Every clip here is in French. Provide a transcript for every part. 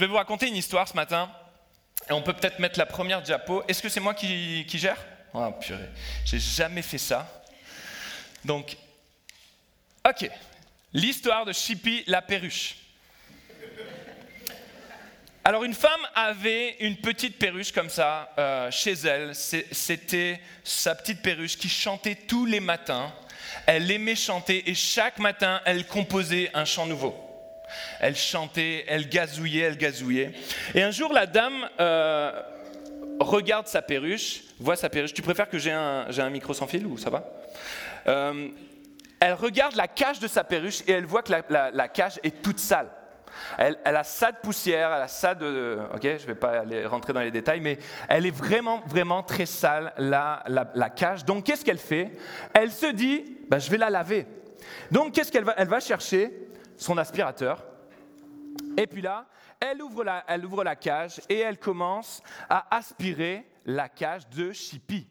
je vais vous raconter une histoire ce matin. Et on peut peut-être mettre la première diapo. Est-ce que c'est moi qui, gère? Oh purée, j'ai jamais fait ça. Donc, ok. L'histoire de Chippy la perruche. Alors une femme avait une petite perruche comme ça euh, chez elle. C'était sa petite perruche qui chantait tous les matins. Elle aimait chanter et chaque matin, elle composait un chant nouveau. Elle chantait, elle gazouillait, elle gazouillait. Et un jour, la dame euh, regarde sa perruche, voit sa perruche. Tu préfères que j'ai un, un, micro sans fil ou ça va? Euh, Elle regarde la cage de sa perruche et elle voit que la cage est toute sale. Elle, a ça de poussière, elle a ça de... Ok, je ne vais pas aller rentrer dans les détails, mais elle est vraiment, vraiment très sale, la, la, cage. Donc, qu'est-ce qu'elle fait? Elle se dit, bah, je vais la laver. Donc, qu'est-ce qu'elle va Elle va chercher? Son aspirateur. Et puis là, elle ouvre, la, cage et elle commence à aspirer la cage de Chippy.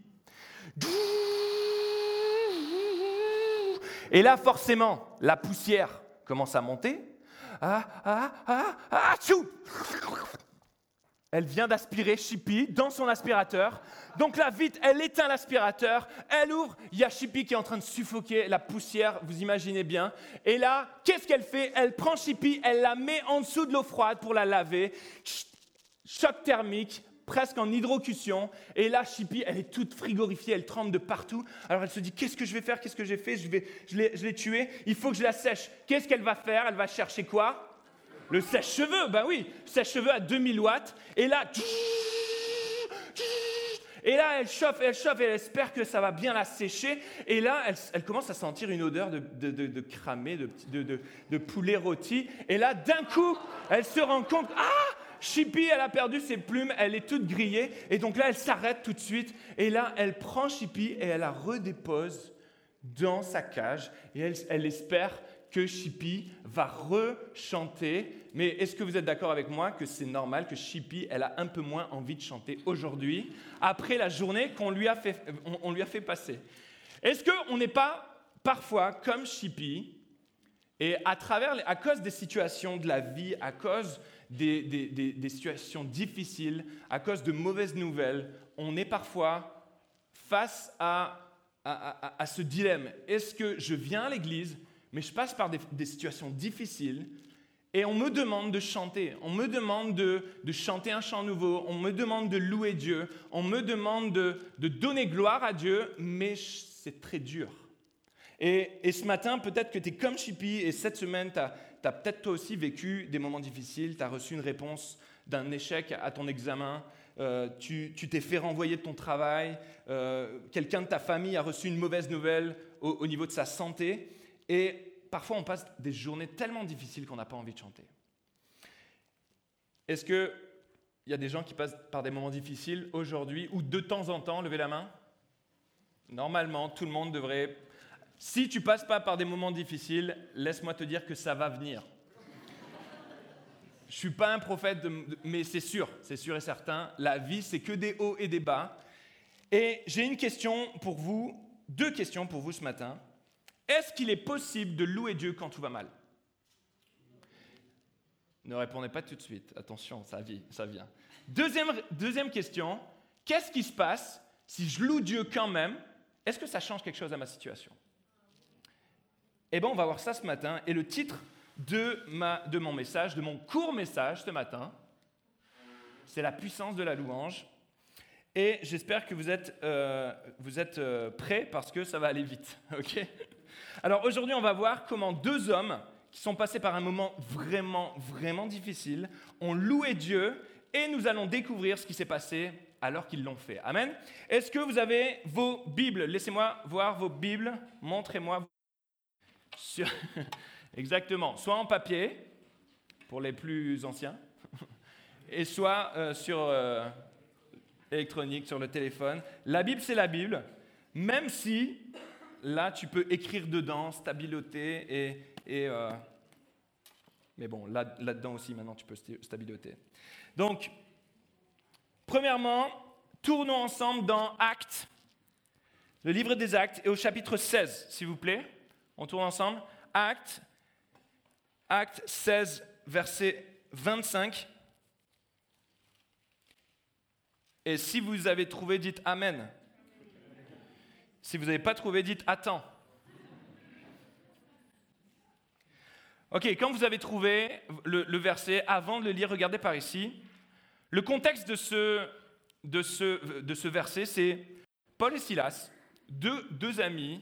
Et là, forcément, la poussière commence à monter ah, ah, ah, ah, Elle vient d'aspirer Chippy dans son aspirateur. Donc là, vite, elle éteint l'aspirateur, elle ouvre, il y a Chippy qui est en train de suffoquer la poussière, vous imaginez bien. Et là, qu'est-ce qu'elle fait? Elle prend Chippy, elle la met en dessous de l'eau froide pour la laver. Choc thermique, presque en hydrocution. Et là, Chippy, elle est toute frigorifiée, elle tremble de partout. Alors elle se dit, qu'est-ce que je vais faire? Qu'est-ce que j'ai fait? Je, vais, je l'ai tué, il faut que je la sèche. Qu'est-ce qu'elle va faire? Elle va chercher quoi? Le sèche-cheveux, ben oui, sèche-cheveux à 2000 watts. Et là, et là, elle chauffe, elle chauffe, et elle espère que ça va bien la sécher. Et là, elle, commence à sentir une odeur de, de cramé, de, poulet rôti. Et là, d'un coup, elle se rend compte, ah, Chippy, elle a perdu ses plumes, elle est toute grillée. Et donc là, elle s'arrête tout de suite. Et là, elle prend Chippy et elle la redépose dans sa cage. Et elle, espère que Chippy va rechanter. Mais est-ce que vous êtes d'accord avec moi que c'est normal que Chippy, elle a un peu moins envie de chanter aujourd'hui, après la journée qu'on lui, a fait, on, lui a fait passer? Est-ce qu'on n'est pas parfois comme Chippy, et à, travers, à cause des situations de la vie, à cause des, situations difficiles, à cause de mauvaises nouvelles, on est parfois face à, à, ce dilemme. Est-ce que je viens à l'église, mais je passe par des, situations difficiles, et on me demande de chanter, on me demande de, chanter un chant nouveau, on me demande de louer Dieu, on me demande de, donner gloire à Dieu, mais c'est très dur. Et, et, ce matin, peut-être que tu es comme Chippy, et cette semaine, tu as, peut-être toi aussi vécu des moments difficiles, tu as reçu une réponse d'un échec à ton examen, euh, tu t'es fait renvoyer de ton travail, euh, quelqu'un de ta famille a reçu une mauvaise nouvelle au, niveau de sa santé, et parfois on passe des journées tellement difficiles qu'on n'a pas envie de chanter. Est-ce qu'il y a des gens qui passent par des moments difficiles aujourd'hui ou de temps en temps Levez la main? Normalement, tout le monde devrait si tu passes pas par des moments difficiles, laisse-moi te dire que ça va venir. Je suis pas un prophète, mais c'est sûr, c'est sûr et certain. La vie, c'est que des hauts et des bas. Et j'ai une question pour vous, deux questions pour vous ce matin. Est-ce qu'il est possible de louer Dieu quand tout va mal? Ne répondez pas tout de suite. Attention, ça, vient. Deuxième, question. Qu'est-ce qui se passe si je loue Dieu quand même? Est-ce que ça change quelque chose à ma situation? Eh bien, on va voir ça ce matin. Et le titre de, mon message, de mon court message ce matin, c'est la puissance de la louange. Et j'espère que vous êtes, euh, euh, prêts parce que ça va aller vite. ok? Alors aujourd'hui, on va voir comment deux hommes qui sont passés par un moment vraiment, vraiment difficile ont loué Dieu et nous allons découvrir ce qui s'est passé alors qu'ils l'ont fait. Amen. Est-ce que vous avez vos Bibles? Laissez-moi voir vos Bibles. Montrez-moi. Exactement, soit en papier, pour les plus anciens, et soit euh, sur euh, électronique, sur le téléphone. La Bible, c'est la Bible, même si là, tu peux écrire dedans, stabiloter et... et euh, mais bon, là, là-dedans aussi, maintenant, tu peux stabiloter. Donc, premièrement, tournons ensemble dans Actes, le livre des Actes, et au chapitre 16, s'il vous plaît. On tourne ensemble. Actes, Actes 16, verset 25. Et si vous avez trouvé, dites Amen. Si vous n'avez pas trouvé, dites Attends. Ok, quand vous avez trouvé le, verset, avant de le lire, regardez par ici. Le contexte de ce, de ce, de ce verset, c'est Paul et Silas, deux, deux amis,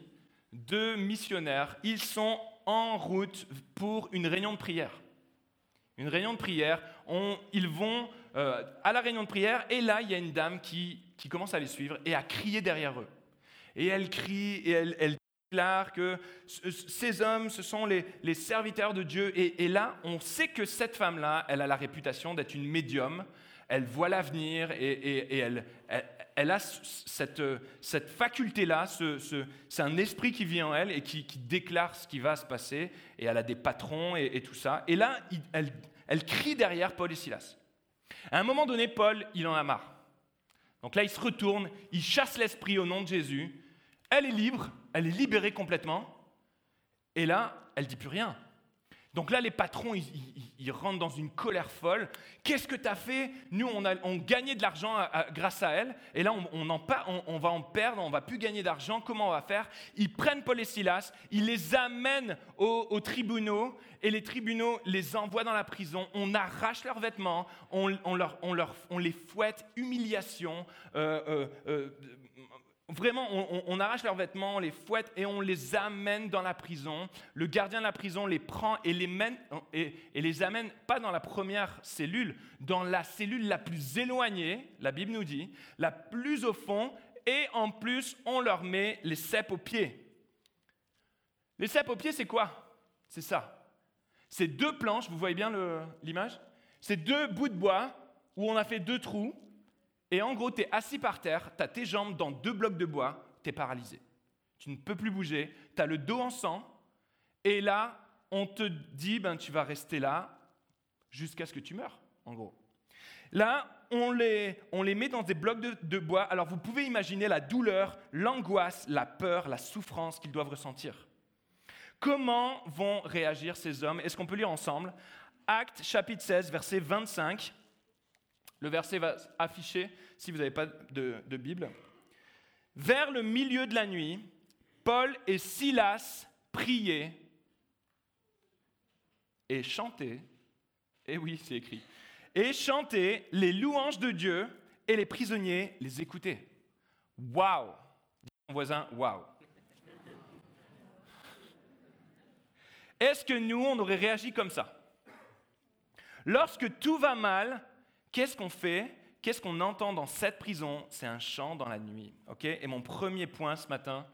deux missionnaires, ils sont en route pour une réunion de prière. Une réunion de prière, ils vont euh, à la réunion de prière et là, il y a une dame qui, qui, commence à les suivre et à crier derrière eux. Et elle crie et elle, déclare que ces hommes, ce sont les, serviteurs de Dieu. Et, là, on sait que cette femme-là, elle a la réputation d'être une médium. Elle voit l'avenir et, elle, a cette, faculté-là, ce, c'est un esprit qui vit en elle et qui, déclare ce qui va se passer. Et elle a des patrons et, tout ça. Et là, elle crie derrière Paul et Silas. À un moment donné, Paul, il en a marre. Donc là, il se retourne, il chasse l'esprit au nom de Jésus. Elle est libre, elle est libérée complètement. Et là, elle dit plus rien. Donc là, les patrons, ils, rentrent dans une colère folle. Qu'est-ce que tu as fait? Nous, on, a, on gagnait de l'argent grâce à elle. Et là, on, on, va en perdre, on va plus gagner d'argent. Comment on va faire? Ils prennent Paul et Silas, ils les amènent aux, tribunaux. Et les tribunaux les envoient dans la prison. On arrache leurs vêtements, on les fouette, humiliation. Euh, euh, euh, Vraiment, on, arrache leurs vêtements, on les fouette et on les amène dans la prison. Le gardien de la prison les prend et les, et, les amène pas dans la première cellule, dans la cellule la plus éloignée, la Bible nous dit, la plus au fond, et en plus, on leur met les cèpes aux pieds. Les cèpes aux pieds, c'est quoi? C'est ça. C'est deux planches, vous voyez bien l'image? C'est deux bouts de bois où on a fait deux trous et en gros, tu es assis par terre, tu as tes jambes dans deux blocs de bois, tu es paralysé. Tu ne peux plus bouger, tu as le dos en sang, et là, on te dit, ben, tu vas rester là jusqu'à ce que tu meurs, en gros. Là, on les, on les met dans des blocs de, de bois. Alors vous pouvez imaginer la douleur, l'angoisse, la peur, la souffrance qu'ils doivent ressentir. Comment vont réagir ces hommes? Est-ce qu'on peut lire ensemble? Acte chapitre 16, verset 25. Le verset va afficher si vous n'avez pas de, Bible. Vers le milieu de la nuit, Paul et Silas priaient et chantaient. Et oui, c'est écrit. Et chantaient les louanges de Dieu et les prisonniers les écoutaient. Waouh mon voisin, waouh Est-ce que nous, on aurait réagi comme ça? Lorsque tout va mal, Qu'est-ce qu'on fait? Qu'est-ce qu'on entend dans cette prison? C'est un chant dans la nuit. ok? Et mon premier point ce matin,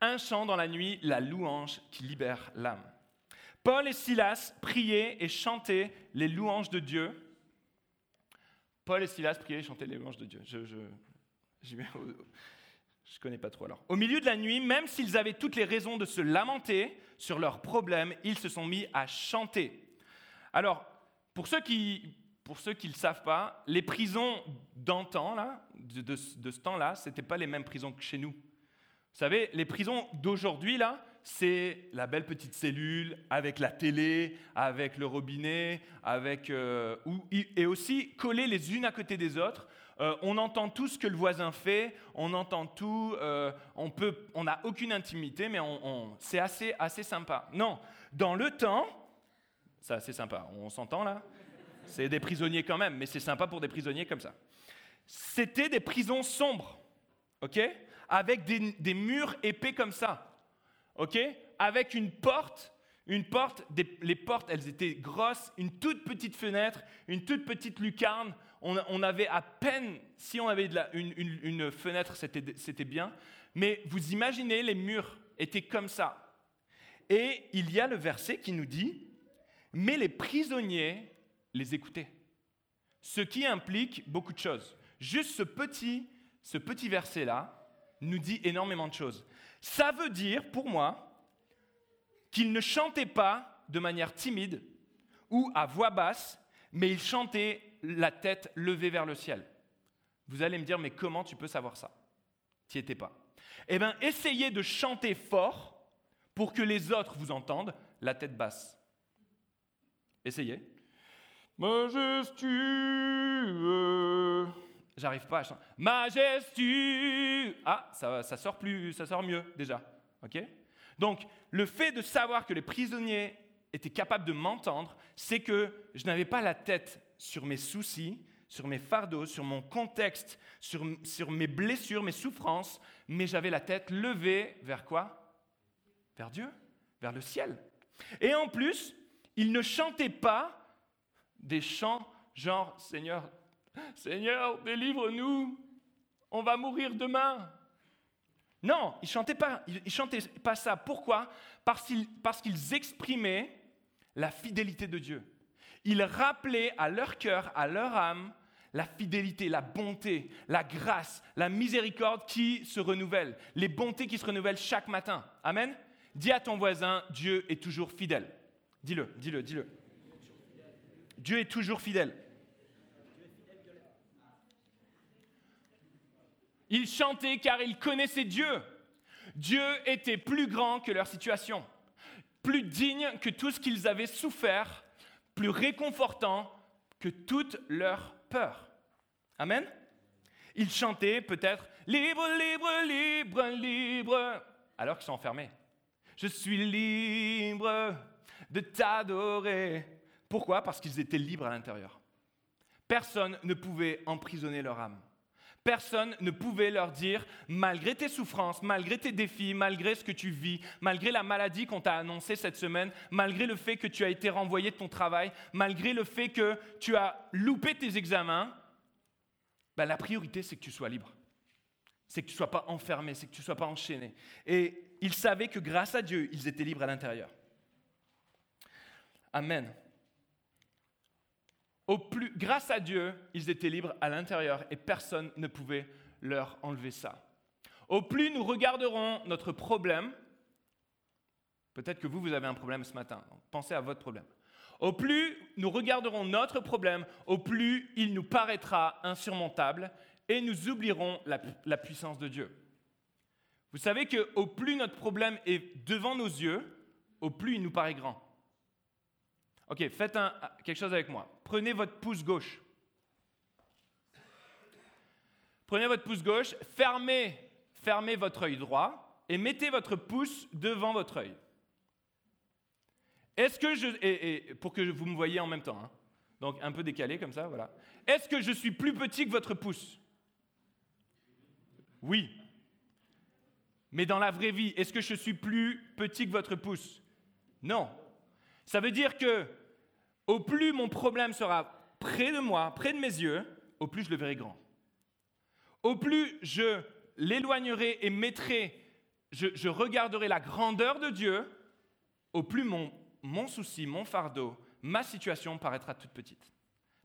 un chant dans la nuit, la louange qui libère l'âme. Paul et Silas priaient et chantaient les louanges de Dieu. Paul et Silas priaient et chantaient les louanges de Dieu. Je ne connais pas trop alors. Au milieu de la nuit, même s'ils avaient toutes les raisons de se lamenter sur leurs problèmes, ils se sont mis à chanter. Alors, pour ceux qui, pour ceux qui ne le savent pas, les prisons d'antan, là, de, ce temps-là, ce n'étaient pas les mêmes prisons que chez nous. Vous savez, les prisons d'aujourd'hui, là, c'est la belle petite cellule avec la télé, avec le robinet, avec, euh, et aussi collées les unes à côté des autres. Euh, on entend tout ce que le voisin fait, on entend tout, euh, on peut, on n'a aucune intimité, mais c'est assez, assez sympa. Non, dans le temps, c'est assez sympa, on s'entend là c'est des prisonniers quand même, mais c'est sympa pour des prisonniers comme ça. C'était des prisons sombres, ok? Avec des, murs épais comme ça, ok? Avec une porte, une porte, les portes, elles étaient grosses, une toute petite fenêtre, une toute petite lucarne. On, avait à peine, si on avait une, une fenêtre, c'était bien. Mais vous imaginez, les murs étaient comme ça. Et il y a le verset qui nous dit, mais les prisonniers les écouter. Ce qui implique beaucoup de choses. Juste ce petit, ce petit verset-là nous dit énormément de choses. Ça veut dire, pour moi, qu'ils ne chantaient pas de manière timide ou à voix basse, mais ils chantaient la tête levée vers le ciel. Vous allez me dire, mais comment tu peux savoir ça? Tu étais pas. Eh bien, essayez de chanter fort pour que les autres vous entendent, la tête basse. Essayez majestueux. j'arrive pas à chanter. Majestu. Ah, ça, ça sort plus, ça sort mieux déjà. Ok? Donc, le fait de savoir que les prisonniers étaient capables de m'entendre, c'est que je n'avais pas la tête sur mes soucis, sur mes fardeaux, sur mon contexte, sur, sur mes blessures, mes souffrances, mais j'avais la tête levée vers quoi? Vers Dieu, vers le ciel. Et en plus, ils ne chantaient pas des chants genre Seigneur, Seigneur, délivre-nous, on va mourir demain. Non, ils chantaient pas, ils chantaient pas ça. Pourquoi? Parce qu'ils exprimaient la fidélité de Dieu. Ils rappelaient à leur cœur, à leur âme, la fidélité, la bonté, la grâce, la miséricorde qui se renouvellent, les bontés qui se renouvellent chaque matin. Amen. Dis à ton voisin, Dieu est toujours fidèle. Dis-le, dis-le, dis-le. Dieu est toujours fidèle. Ils chantaient car ils connaissaient Dieu. Dieu était plus grand que leur situation, plus digne que tout ce qu'ils avaient souffert, plus réconfortant que toute leur peur. Amen. Ils chantaient peut-être libre, libre, libre, libre, alors qu'ils sont enfermés. Je suis libre de t'adorer. Pourquoi? Parce qu'ils étaient libres à l'intérieur. Personne ne pouvait emprisonner leur âme. Personne ne pouvait leur dire, malgré tes souffrances, malgré tes défis, malgré ce que tu vis, malgré la maladie qu'on t'a annoncée cette semaine, malgré le fait que tu as été renvoyé de ton travail, malgré le fait que tu as loupé tes examens, ben, la priorité c'est que tu sois libre. C'est que tu ne sois pas enfermé, c'est que tu ne sois pas enchaîné. Et ils savaient que grâce à Dieu, ils étaient libres à l'intérieur. Amen grâce à Dieu, ils étaient libres à l'intérieur et personne ne pouvait leur enlever ça. Au plus nous regarderons notre problème, peut-être que vous, vous avez un problème ce matin, pensez à votre problème. Au plus nous regarderons notre problème, au plus il nous paraîtra insurmontable et nous oublierons la, la puissance de Dieu. Vous savez qu'au plus notre problème est devant nos yeux, au plus il nous paraît grand. Ok, faites quelque chose avec moi. Prenez votre pouce gauche. Prenez votre pouce gauche, fermez, fermez votre œil droit et mettez votre pouce devant votre œil. Est-ce que je. Et, pour que vous me voyez en même temps, hein. donc un peu décalé comme ça, voilà. Est-ce que je suis plus petit que votre pouce? Oui. Mais dans la vraie vie, est-ce que je suis plus petit que votre pouce? Non. Ça veut dire que au plus mon problème sera près de moi, près de mes yeux, au plus je le verrai grand. Au plus je l'éloignerai et mettrai, je, regarderai la grandeur de Dieu, au plus mon, mon souci, mon fardeau, ma situation paraîtra toute petite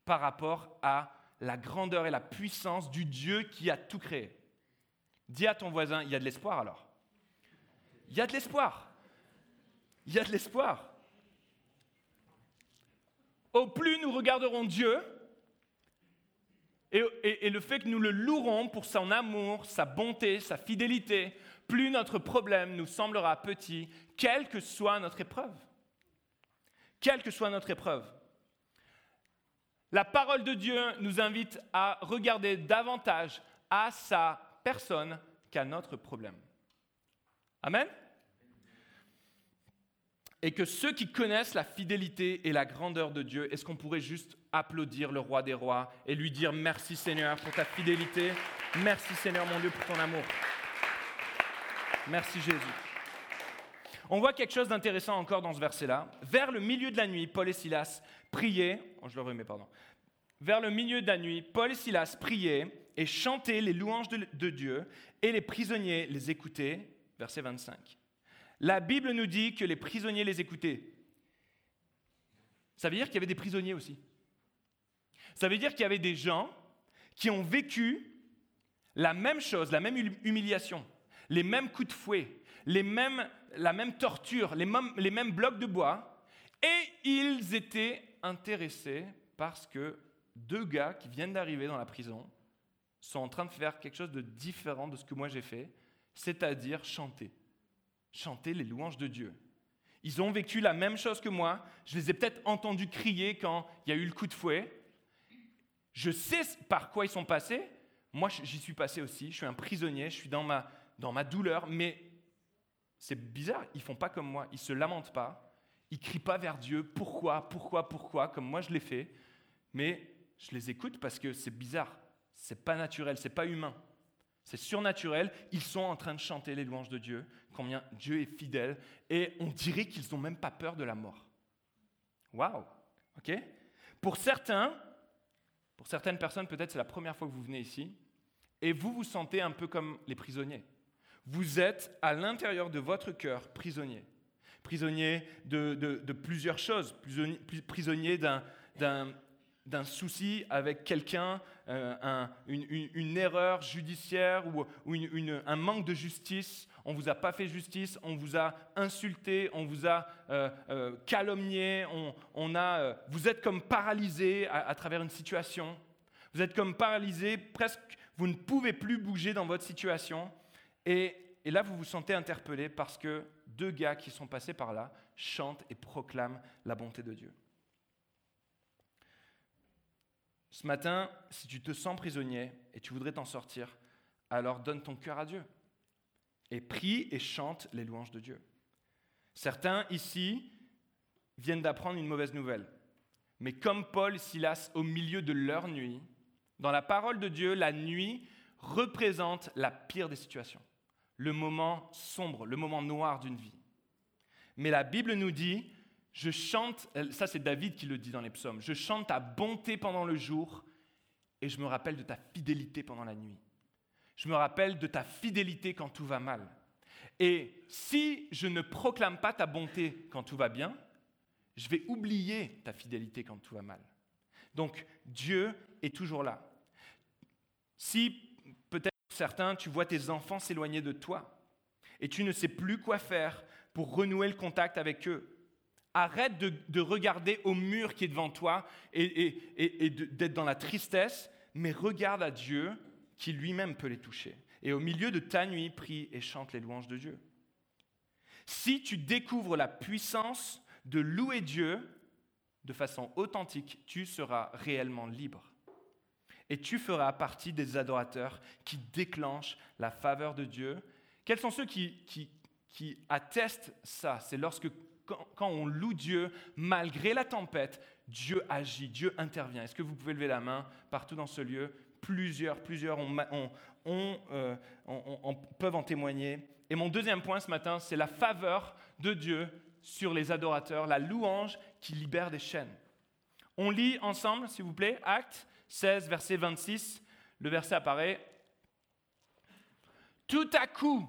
par rapport à la grandeur et la puissance du Dieu qui a tout créé. Dis à ton voisin, il y a de l'espoir alors. Il y a de l'espoir. Il y a de l'espoir au plus nous regarderons Dieu et, le fait que nous le louerons pour son amour, sa bonté, sa fidélité, plus notre problème nous semblera petit, quelle que soit notre épreuve. Quelle que soit notre épreuve. La parole de Dieu nous invite à regarder davantage à sa personne qu'à notre problème. Amen et que ceux qui connaissent la fidélité et la grandeur de Dieu, est-ce qu'on pourrait juste applaudir le roi des rois et lui dire merci Seigneur pour ta fidélité, merci Seigneur mon Dieu pour ton amour. Merci Jésus. On voit quelque chose d'intéressant encore dans ce verset-là. Vers le milieu de la nuit, Paul et Silas priaient, oh, je le remets, pardon. Vers le milieu de la nuit, Paul et Silas priaient et chantaient les louanges de Dieu, et les prisonniers les écoutaient. Verset 25. La Bible nous dit que les prisonniers les écoutaient. Ça veut dire qu'il y avait des prisonniers aussi. Ça veut dire qu'il y avait des gens qui ont vécu la même chose, la même humiliation, les mêmes coups de fouet, les mêmes, la même torture, les mêmes, les mêmes blocs de bois, et ils étaient intéressés parce que deux gars qui viennent d'arriver dans la prison sont en train de faire quelque chose de différent de ce que moi j'ai fait, c'est-à-dire chanter chanter les louanges de Dieu. Ils ont vécu la même chose que moi. Je les ai peut-être entendus crier quand il y a eu le coup de fouet. Je sais par quoi ils sont passés, Moi, j'y suis passé aussi. Je suis un prisonnier, je suis dans ma, dans ma douleur, mais c'est bizarre, ils font pas comme moi. Ils se lamentent pas. Ils crient pas vers Dieu. Pourquoi, pourquoi, pourquoi, comme moi je l'ai fait. Mais je les écoute parce que c'est bizarre. C'est pas naturel, c'est pas humain. C'est surnaturel. Ils sont en train de chanter les louanges de Dieu, combien Dieu est fidèle, et on dirait qu'ils n'ont même pas peur de la mort. Waouh Ok? Pour certains, pour certaines personnes, peut-être c'est la première fois que vous venez ici, et vous vous sentez un peu comme les prisonniers. Vous êtes à l'intérieur de votre cœur prisonnier. Prisonnier de, plusieurs choses, prisonnier d'un souci avec quelqu'un, euh, une, erreur judiciaire ou, un manque de justice, on ne vous a pas fait justice, on vous a insulté, on vous a euh, euh, calomnié, on, a, vous êtes comme paralysé à, travers une situation, vous êtes comme paralysé, presque vous ne pouvez plus bouger dans votre situation, et, et là vous vous sentez interpellé parce que deux gars qui sont passés par là chantent et proclament la bonté de Dieu. Ce matin, si tu te sens prisonnier et tu voudrais t'en sortir, alors donne ton cœur à Dieu et prie et chante les louanges de Dieu. Certains ici viennent d'apprendre une mauvaise nouvelle. Mais comme Paul et Silas au milieu de leur nuit, dans la parole de Dieu, la nuit représente la pire des situations, le moment sombre, le moment noir d'une vie. Mais la Bible nous dit je chante, ça c'est David qui le dit dans les psaumes, je chante ta bonté pendant le jour et je me rappelle de ta fidélité pendant la nuit. Je me rappelle de ta fidélité quand tout va mal. Et si je ne proclame pas ta bonté quand tout va bien, je vais oublier ta fidélité quand tout va mal. Donc Dieu est toujours là. Si peut-être certains, tu vois tes enfants s'éloigner de toi et tu ne sais plus quoi faire pour renouer le contact avec eux, Arrête de, regarder au mur qui est devant toi et, d'être dans la tristesse, mais regarde à Dieu qui lui-même peut les toucher. Et au milieu de ta nuit, prie et chante les louanges de Dieu. Si tu découvres la puissance de louer Dieu de façon authentique, tu seras réellement libre. Et tu feras partie des adorateurs qui déclenchent la faveur de Dieu. Quels sont ceux qui, qui attestent ça? C'est lorsque quand, on loue Dieu, malgré la tempête, Dieu agit, Dieu intervient. Est-ce que vous pouvez lever la main partout dans ce lieu? Plusieurs, plusieurs euh, peuvent en témoigner. Et mon deuxième point ce matin, c'est la faveur de Dieu sur les adorateurs, la louange qui libère des chaînes. On lit ensemble, s'il vous plaît, Acte 16, verset 26. Le verset apparaît. Tout à coup,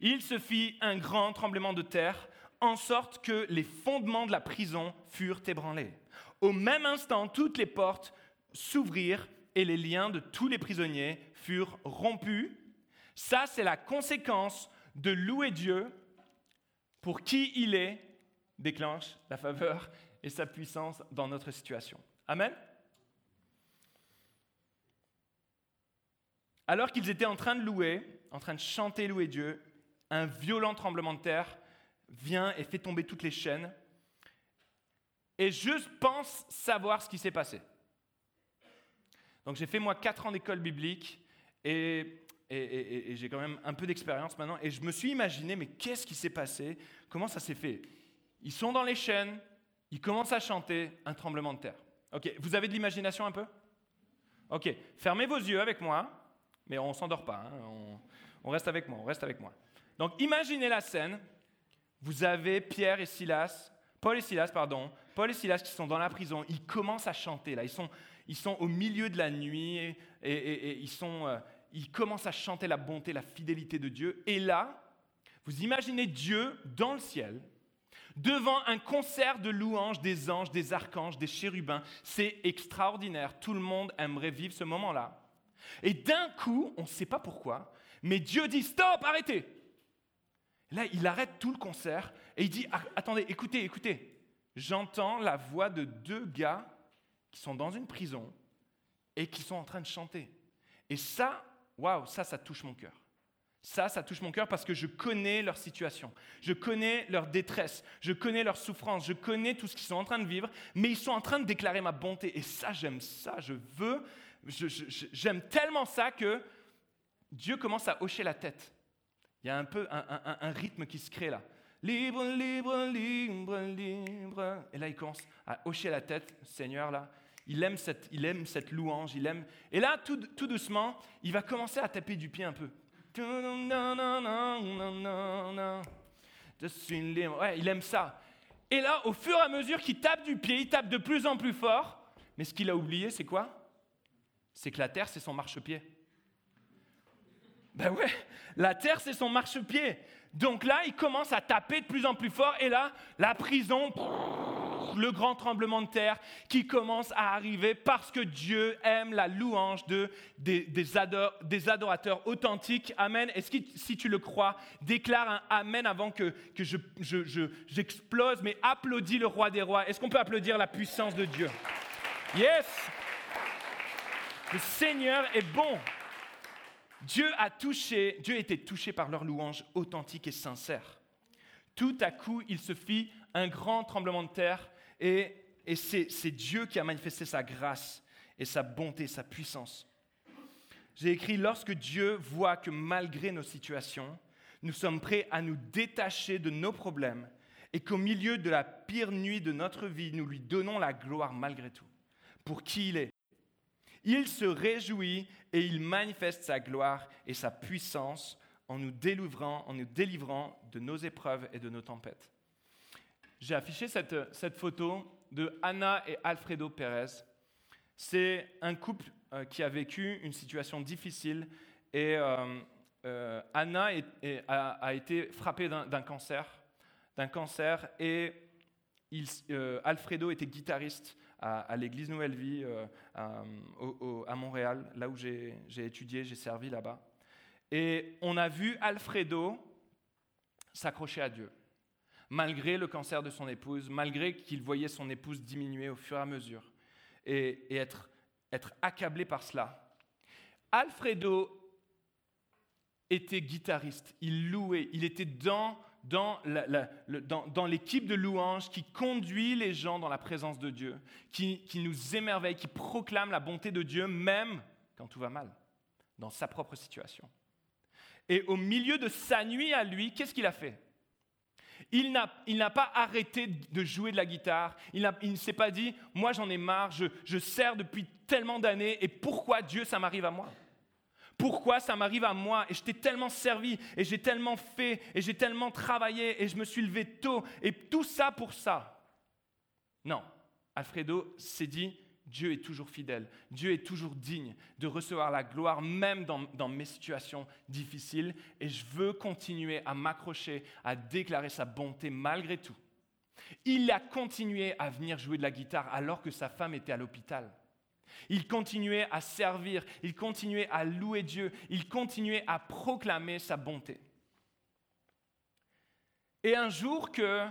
il se fit un grand tremblement de terre en sorte que les fondements de la prison furent ébranlés. Au même instant, toutes les portes s'ouvrirent et les liens de tous les prisonniers furent rompus. Ça, c'est la conséquence de louer Dieu pour qui il est, déclenche la faveur et sa puissance dans notre situation. Amen. Alors qu'ils étaient en train de louer, en train de chanter louer Dieu, un violent tremblement de terre vient et fait tomber toutes les chaînes. Et je pense savoir ce qui s'est passé. Donc j'ai fait moi quatre ans d'école biblique et, j'ai quand même un peu d'expérience maintenant. Et je me suis imaginé, mais qu'est-ce qui s'est passé? Comment ça s'est fait? Ils sont dans les chaînes, ils commencent à chanter un tremblement de terre. Ok, vous avez de l'imagination un peu? Ok, fermez vos yeux avec moi, mais on s'endort pas, hein. on reste avec moi, on reste avec moi. Donc imaginez la scène, vous avez Pierre et Silas, Paul et Silas, pardon, Paul et Silas qui sont dans la prison, ils commencent à chanter là, ils sont, ils sont au milieu de la nuit et, ils, sont, euh, ils commencent à chanter la bonté, la fidélité de Dieu. Et là, vous imaginez Dieu dans le ciel, devant un concert de louanges des anges, des archanges, des chérubins. C'est extraordinaire, tout le monde aimerait vivre ce moment-là. Et d'un coup, on ne sait pas pourquoi, mais Dieu dit, stop, arrêtez. Là, il arrête tout le concert et il dit, ah, attendez, écoutez, écoutez, j'entends la voix de deux gars qui sont dans une prison et qui sont en train de chanter. Et ça, waouh, ça, ça touche mon cœur. Ça, ça touche mon cœur parce que je connais leur situation, je connais leur détresse, je connais leur souffrance, je connais tout ce qu'ils sont en train de vivre, mais ils sont en train de déclarer ma bonté. Et ça, j'aime ça, je veux, j'aime tellement ça que Dieu commence à hocher la tête. Il y a un peu un, rythme qui se crée là. Libre, libre, libre, libre. Et là, il commence à hocher la tête, Seigneur, là. Il aime cette, il aime cette louange, il aime. Et là, tout, tout doucement, il va commencer à taper du pied un peu. Il aime ça. Et là, au fur et à mesure qu'il tape du pied, il tape de plus en plus fort. Mais ce qu'il a oublié, c'est quoi? C'est que la terre, c'est son marchepied. Ben ouais, la terre, c'est son marchepied. Donc là, il commence à taper de plus en plus fort. Et là, la prison, le grand tremblement de terre qui commence à arriver parce que Dieu aime la louange de, des, adorateurs authentiques. Amen. Est-ce que si tu le crois, déclare un Amen avant que, que je, j'explose, mais applaudis le roi des rois. Est-ce qu'on peut applaudir la puissance de Dieu? Yes Le Seigneur est bon. Dieu a touché, Dieu était touché par leur louange authentique et sincère. Tout à coup, il se fit un grand tremblement de terre et, c'est Dieu qui a manifesté sa grâce et sa bonté, sa puissance. J'ai écrit, lorsque Dieu voit que malgré nos situations, nous sommes prêts à nous détacher de nos problèmes et qu'au milieu de la pire nuit de notre vie, nous lui donnons la gloire malgré tout, pour qui il est. Il se réjouit et il manifeste sa gloire et sa puissance en nous délivrant, en nous délivrant de nos épreuves et de nos tempêtes j'ai affiché cette, photo de Anna et Alfredo Pérez. C'est un couple euh, qui a vécu une situation difficile et euh, euh, Anna a, été frappée d'un cancer, d'un cancer et Alfredo était guitariste à, l'église Nouvelle Vie à, à, Montréal, là où j'ai étudié, j'ai servi là-bas. Et on a vu Alfredo s'accrocher à Dieu malgré le cancer de son épouse, malgré qu'il voyait son épouse diminuer au fur et à mesure et, être accablé par cela. Alfredo était guitariste, il louait, il était dans, dans, l'équipe de louange qui conduit les gens dans la présence de Dieu, qui, qui nous émerveille, qui proclame la bonté de Dieu même quand tout va mal, dans sa propre situation. Et au milieu de sa nuit à lui, qu'est-ce qu'il a fait? Il n'a pas arrêté de jouer de la guitare. Il, ne s'est pas dit, moi j'en ai marre, je, je sers depuis tellement d'années et pourquoi Dieu ça m'arrive à moi? Pourquoi ça m'arrive à moi Et je t'ai tellement servi et j'ai tellement fait et j'ai tellement travaillé et je me suis levé tôt et tout ça pour ça. Non, Alfredo s'est dit, Dieu est toujours fidèle, Dieu est toujours digne de recevoir la gloire même dans, mes situations difficiles et je veux continuer à m'accrocher, à déclarer sa bonté malgré tout. Il a continué à venir jouer de la guitare alors que sa femme était à l'hôpital. Il continuait à servir, il continuait à louer Dieu, il continuait à proclamer sa bonté. Et un jour que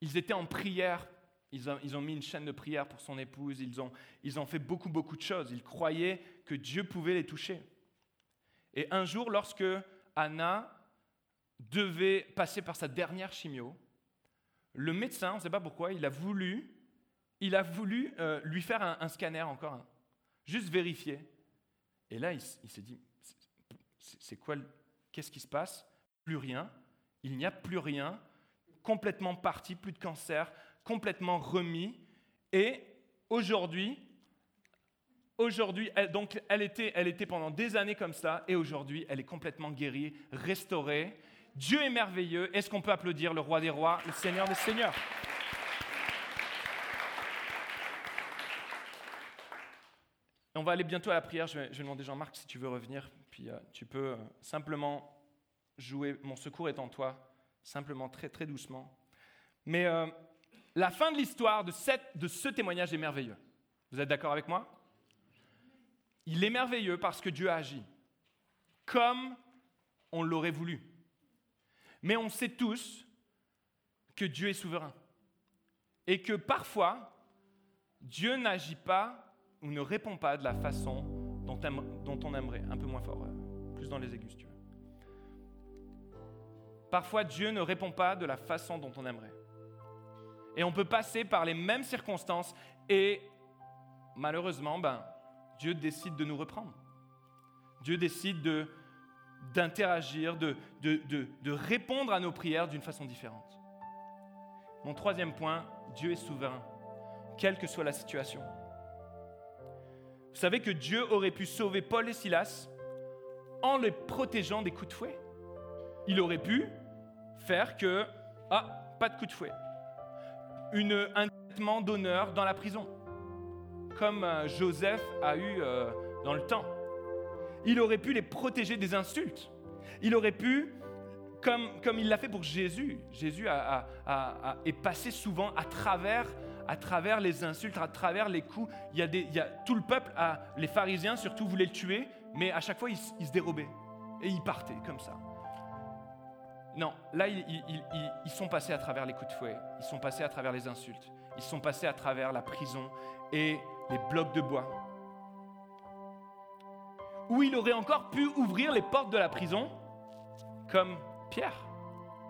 ils étaient en prière ils ont, mis une chaîne de prière pour son épouse, ils ont, ils ont fait beaucoup, beaucoup de choses. Ils croyaient que Dieu pouvait les toucher. Et un jour, lorsque Anna devait passer par sa dernière chimio, le médecin, on ne sait pas pourquoi, il a voulu, il a voulu euh, lui faire un, scanner encore, un, juste vérifier. Et là, il, il s'est dit, c'est quoi, qu'est-ce qui se passe? Plus rien. Il n'y a plus rien, complètement parti, plus de cancer, complètement remis. Et aujourd'hui, aujourd'hui, donc elle était, elle était pendant des années comme ça, et aujourd'hui, elle est complètement guérie, restaurée. Dieu est merveilleux. Est-ce qu'on peut applaudir le roi des rois, le Seigneur des seigneurs? On va aller bientôt à la prière. Je vais, demander Jean-Marc si tu veux revenir. Puis euh, tu peux euh, simplement jouer Mon secours est en toi, simplement très très doucement. Mais euh, la fin de l'histoire de, ce témoignage est merveilleux. Vous êtes d'accord avec moi? Il est merveilleux parce que Dieu a agi, comme on l'aurait voulu. Mais on sait tous que Dieu est souverain. Et que parfois, Dieu n'agit pas ou ne répond pas de la façon dont, on aimerait, un peu moins fort, euh, plus dans les aigus, tu parfois Dieu ne répond pas de la façon dont on aimerait. Et on peut passer par les mêmes circonstances et malheureusement, ben, Dieu décide de nous reprendre. Dieu décide de, d'interagir, de répondre à nos prières d'une façon différente. Mon troisième point, Dieu est souverain, quelle que soit la situation. Vous savez que Dieu aurait pu sauver Paul et Silas en les protégeant des coups de fouet. Il aurait pu faire que, ah, pas de coups de fouet. Une, un traitement d'honneur dans la prison, comme euh, Joseph a eu euh, dans le temps. Il aurait pu les protéger des insultes. Il aurait pu, comme, comme il l'a fait pour Jésus, Jésus a, est passé souvent à travers, à travers les insultes, à travers les coups. Il y a, tout le peuple, les pharisiens surtout, voulaient le tuer, mais à chaque fois, ils, se dérobaient. Et ils partaient comme ça. Non, là, ils, ils, sont passés à travers les coups de fouet, ils sont passés à travers les insultes, ils sont passés à travers la prison et les blocs de bois. Ou il aurait encore pu ouvrir les portes de la prison, comme Pierre.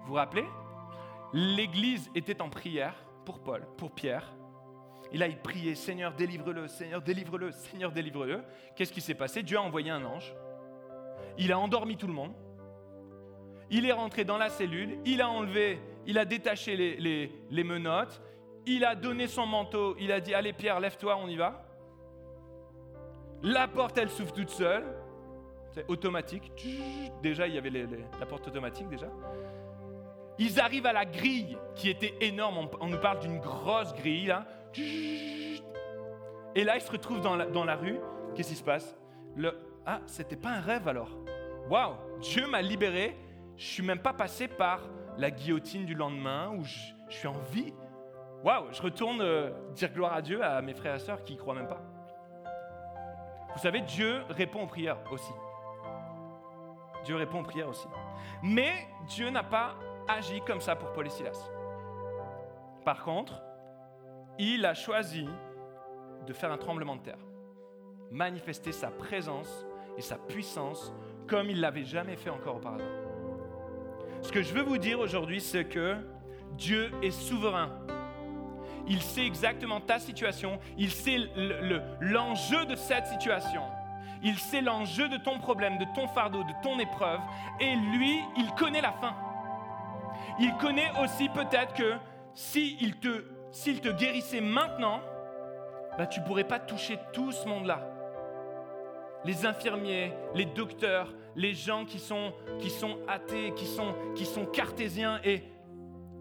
Vous vous rappelez? L'Église était en prière pour Paul, pour Pierre. Il a prié, Seigneur, délivre-le, Seigneur, délivre-le, Seigneur, délivre-le. Qu'est-ce qui s'est passé? Dieu a envoyé un ange. Il a endormi tout le monde. Il est rentré dans la cellule, il a enlevé, il a détaché les, les menottes, il a donné son manteau, il a dit, allez Pierre, lève-toi, on y va. La porte, elle s'ouvre toute seule. C'est automatique. Déjà, il y avait la porte automatique déjà. Ils arrivent à la grille qui était énorme. On, nous parle d'une grosse grille là. Et là, ils se retrouvent dans la, dans la rue. Qu'est-ce qui se passe? Le, Ah, c'était pas un rêve alors. Waouh, Dieu m'a libéré. Je suis même pas passé par la guillotine du lendemain où je, suis en vie. Waouh, je retourne euh, dire gloire à Dieu à mes frères et sœurs qui y croient même pas. Vous savez, Dieu répond aux prières aussi. Dieu répond aux prières aussi. Mais Dieu n'a pas agi comme ça pour Paul. Par contre, il a choisi de faire un tremblement de terre, manifester sa présence et sa puissance comme il l'avait jamais fait encore auparavant. Ce que je veux vous dire aujourd'hui, c'est que Dieu est souverain il sait exactement ta situation, il sait l'enjeu de cette situation, il sait l'enjeu de ton problème, de ton fardeau, de ton épreuve, et lui, il connaît la fin. Il connaît aussi peut-être que s'il te, te guérissait maintenant, bah, tu ne pourrais pas toucher tout ce monde-là. Les infirmiers, les docteurs, les gens qui sont, qui sont athées, qui sont, qui sont cartésiens, et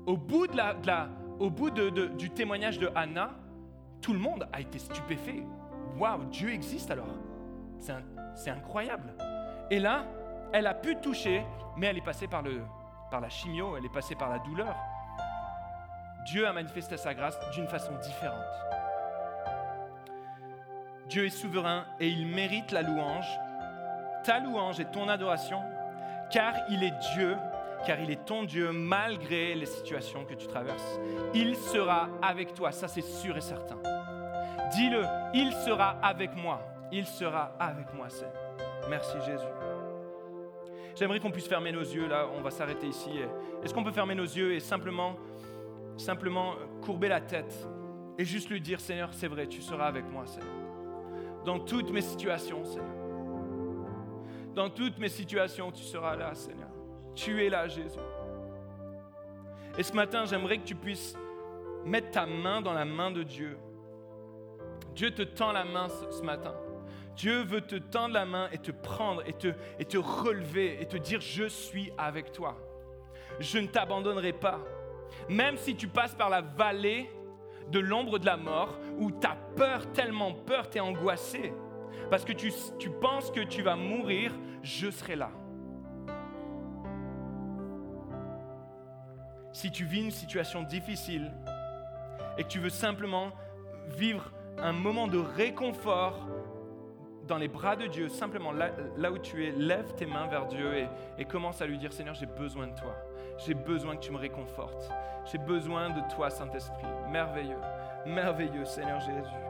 au bout de la, de la au bout du témoignage de tout le monde a été stupéfait. Waouh, Dieu existe alors. C'est incroyable. Et là, elle a pu toucher, mais elle est passée par, le, par la chimio, elle est passée par la douleur. Dieu a manifesté sa grâce d'une façon différente. Dieu est souverain et il mérite la louange, ta louange et ton adoration, car il est Dieu car il est ton Dieu malgré les situations que tu traverses. Il sera avec toi, ça c'est sûr et certain. Dis-le, il sera avec moi. Il sera avec moi, c'est. Merci Jésus. J'aimerais qu'on puisse fermer nos yeux là, on va s'arrêter ici. Est-ce qu'on peut fermer nos yeux et simplement, simplement courber la tête et juste lui dire Seigneur, c'est vrai, tu seras avec moi, Seigneur. Dans toutes mes situations, Seigneur. Dans toutes mes situations, tu seras là, Seigneur. Tu es là, Jésus. Et ce matin, j'aimerais que tu puisses mettre ta main dans la main de Dieu. Dieu te tend la main ce, matin. Dieu veut te tendre la main et te prendre et te, et te relever et te dire, je suis avec toi. Je ne t'abandonnerai pas. Même si tu passes par la vallée de l'ombre de la mort, où tu as peur, tellement peur, tu es angoissé, parce que tu, tu penses que tu vas mourir, je serai là. si tu vis une situation difficile et que tu veux simplement vivre un moment de réconfort dans les bras de Dieu, simplement là, où tu es, lève tes mains vers Dieu et, commence à lui dire, Seigneur, j'ai besoin de toi. J'ai besoin que tu me réconfortes. J'ai besoin de toi, Saint-Esprit. Merveilleux, merveilleux, Seigneur Jésus.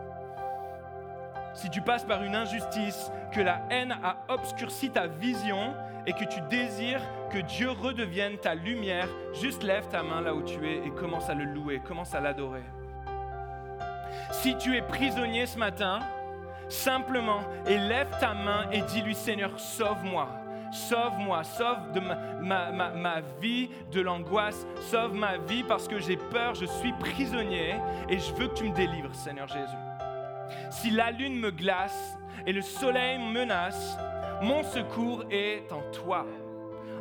Si tu passes par une injustice, que la haine a obscurci ta vision et que tu désires que Dieu redevienne ta lumière, juste lève ta main là où tu es et commence à le louer, commence à l'adorer. Si tu es prisonnier ce matin, simplement élève ta main et dis-lui Seigneur, sauve-moi. Sauve-moi, sauve de ma, vie de l'angoisse, sauve ma vie parce que j'ai peur, je suis prisonnier et je veux que tu me délivres, Seigneur Jésus. Si la lune me glace et le soleil me menace, mon secours est en toi.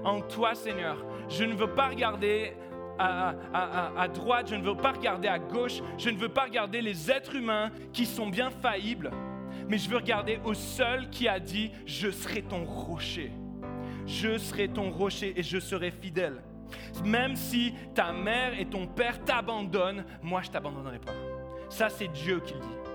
En toi, Seigneur. Je ne veux pas regarder à, droite, je ne veux pas regarder à gauche, je ne veux pas regarder les êtres humains qui sont bien faillibles, mais je veux regarder au seul qui a dit, je serai ton rocher. Je serai ton rocher et je serai fidèle. Même si ta mère et ton père t'abandonnent, moi je t'abandonnerai pas. Ça c'est Dieu qui le dit.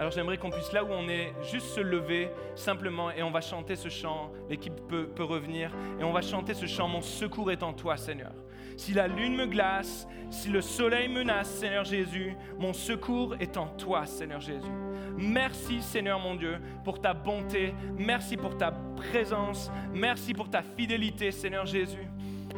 Alors j'aimerais qu'on puisse, là où on est, juste se lever simplement et on va chanter ce chant. L'équipe peut, peut, revenir et on va chanter ce chant. Mon secours est en toi, Seigneur. Si la lune me glace, si le soleil menace, Seigneur Jésus, mon secours est en toi, Seigneur Jésus. Merci, Seigneur mon Dieu, pour ta bonté. Merci pour ta présence. Merci pour ta fidélité, Seigneur Jésus.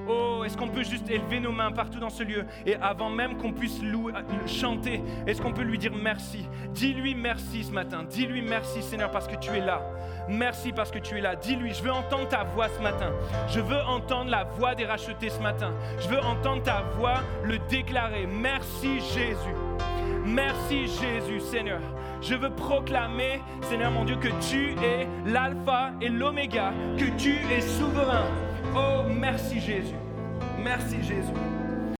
Oh, est-ce qu'on peut juste élever nos mains partout dans ce lieu et avant même qu'on puisse louer, chanter, est-ce qu'on peut lui dire merci? Dis-lui merci ce matin. Dis-lui merci Seigneur parce que tu es là. Merci parce que tu es là. Dis-lui, je veux entendre ta voix ce matin. Je veux entendre la voix des rachetés ce matin. Je veux entendre ta voix le déclarer. Merci Jésus. Merci Jésus Seigneur. Je veux proclamer, Seigneur mon Dieu, que tu es l'alpha et l'oméga, que tu es souverain Oh, merci Jésus. Merci Jésus.